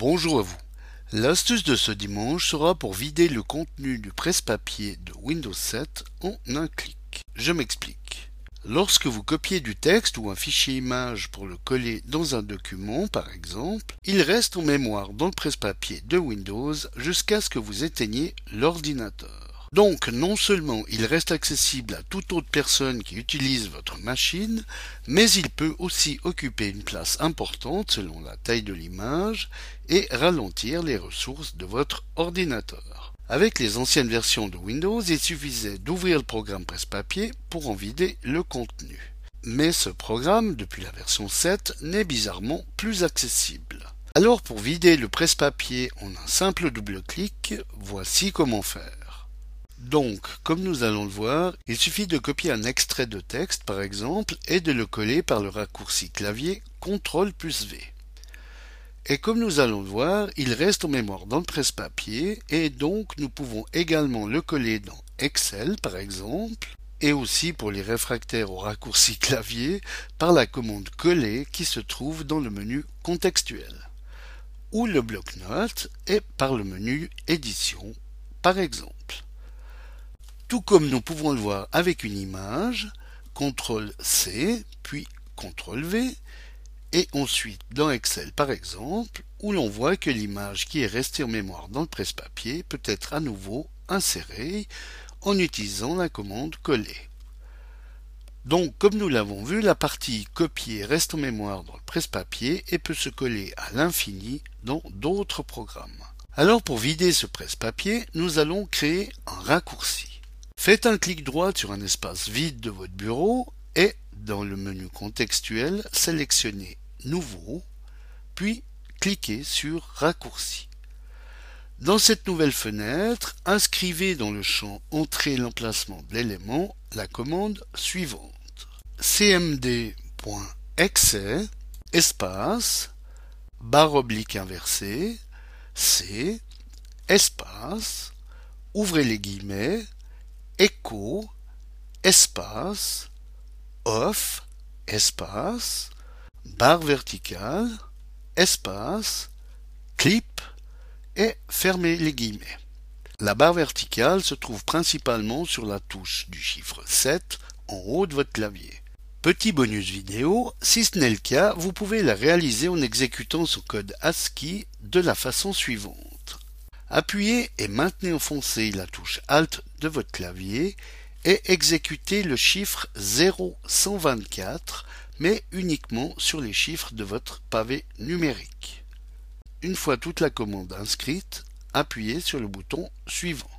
Bonjour à vous. L'astuce de ce dimanche sera pour vider le contenu du presse-papier de Windows 7 en un clic. Je m'explique. Lorsque vous copiez du texte ou un fichier image pour le coller dans un document, par exemple, il reste en mémoire dans le presse-papier de Windows jusqu'à ce que vous éteigniez l'ordinateur. Donc non seulement il reste accessible à toute autre personne qui utilise votre machine, mais il peut aussi occuper une place importante selon la taille de l'image et ralentir les ressources de votre ordinateur. Avec les anciennes versions de Windows, il suffisait d'ouvrir le programme presse-papier pour en vider le contenu. Mais ce programme, depuis la version 7, n'est bizarrement plus accessible. Alors pour vider le presse-papier en un simple double-clic, voici comment faire. Donc, comme nous allons le voir, il suffit de copier un extrait de texte, par exemple, et de le coller par le raccourci clavier CTRL plus V. Et comme nous allons le voir, il reste en mémoire dans le presse-papier, et donc nous pouvons également le coller dans Excel, par exemple, et aussi pour les réfractaires au raccourci clavier, par la commande coller qui se trouve dans le menu contextuel, ou le bloc-notes, et par le menu édition, par exemple. Tout comme nous pouvons le voir avec une image, CTRL C, puis CTRL V, et ensuite dans Excel par exemple, où l'on voit que l'image qui est restée en mémoire dans le presse-papier peut être à nouveau insérée en utilisant la commande coller. Donc, comme nous l'avons vu, la partie copier reste en mémoire dans le presse-papier et peut se coller à l'infini dans d'autres programmes. Alors, pour vider ce presse-papier, nous allons créer un raccourci. Faites un clic droit sur un espace vide de votre bureau et dans le menu contextuel, sélectionnez Nouveau, puis cliquez sur Raccourci. Dans cette nouvelle fenêtre, inscrivez dans le champ Entrée l'emplacement de l'élément la commande suivante. cmd.exe espace barre oblique inversée C espace ouvrez les guillemets Echo, espace, off, espace, barre verticale, espace, clip et fermez les guillemets. La barre verticale se trouve principalement sur la touche du chiffre 7 en haut de votre clavier. Petit bonus vidéo, si ce n'est le cas, vous pouvez la réaliser en exécutant ce code ASCII de la façon suivante. Appuyez et maintenez enfoncé la touche Alt de votre clavier et exécutez le chiffre 0124, mais uniquement sur les chiffres de votre pavé numérique. Une fois toute la commande inscrite, appuyez sur le bouton suivant.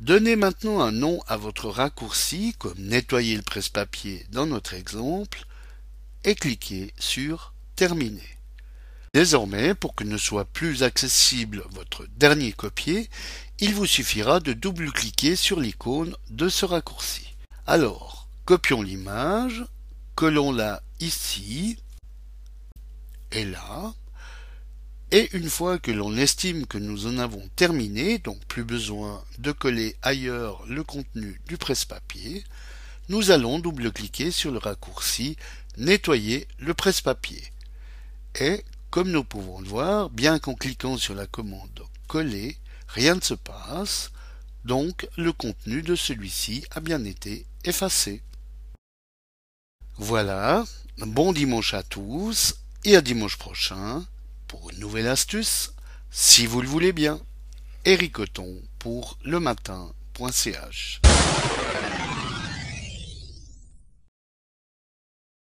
Donnez maintenant un nom à votre raccourci, comme nettoyer le presse-papier dans notre exemple, et cliquez sur Terminer. Désormais, pour que ne soit plus accessible votre dernier copier, il vous suffira de double-cliquer sur l'icône de ce raccourci. Alors, copions l'image, collons-la ici et là, et une fois que l'on estime que nous en avons terminé, donc plus besoin de coller ailleurs le contenu du presse-papier, nous allons double-cliquer sur le raccourci Nettoyer le presse-papier. Et comme nous pouvons le voir, bien qu'en cliquant sur la commande coller, rien ne se passe, donc le contenu de celui-ci a bien été effacé. Voilà, bon dimanche à tous et à dimanche prochain pour une nouvelle astuce, si vous le voulez bien. Eric pour le matin.ch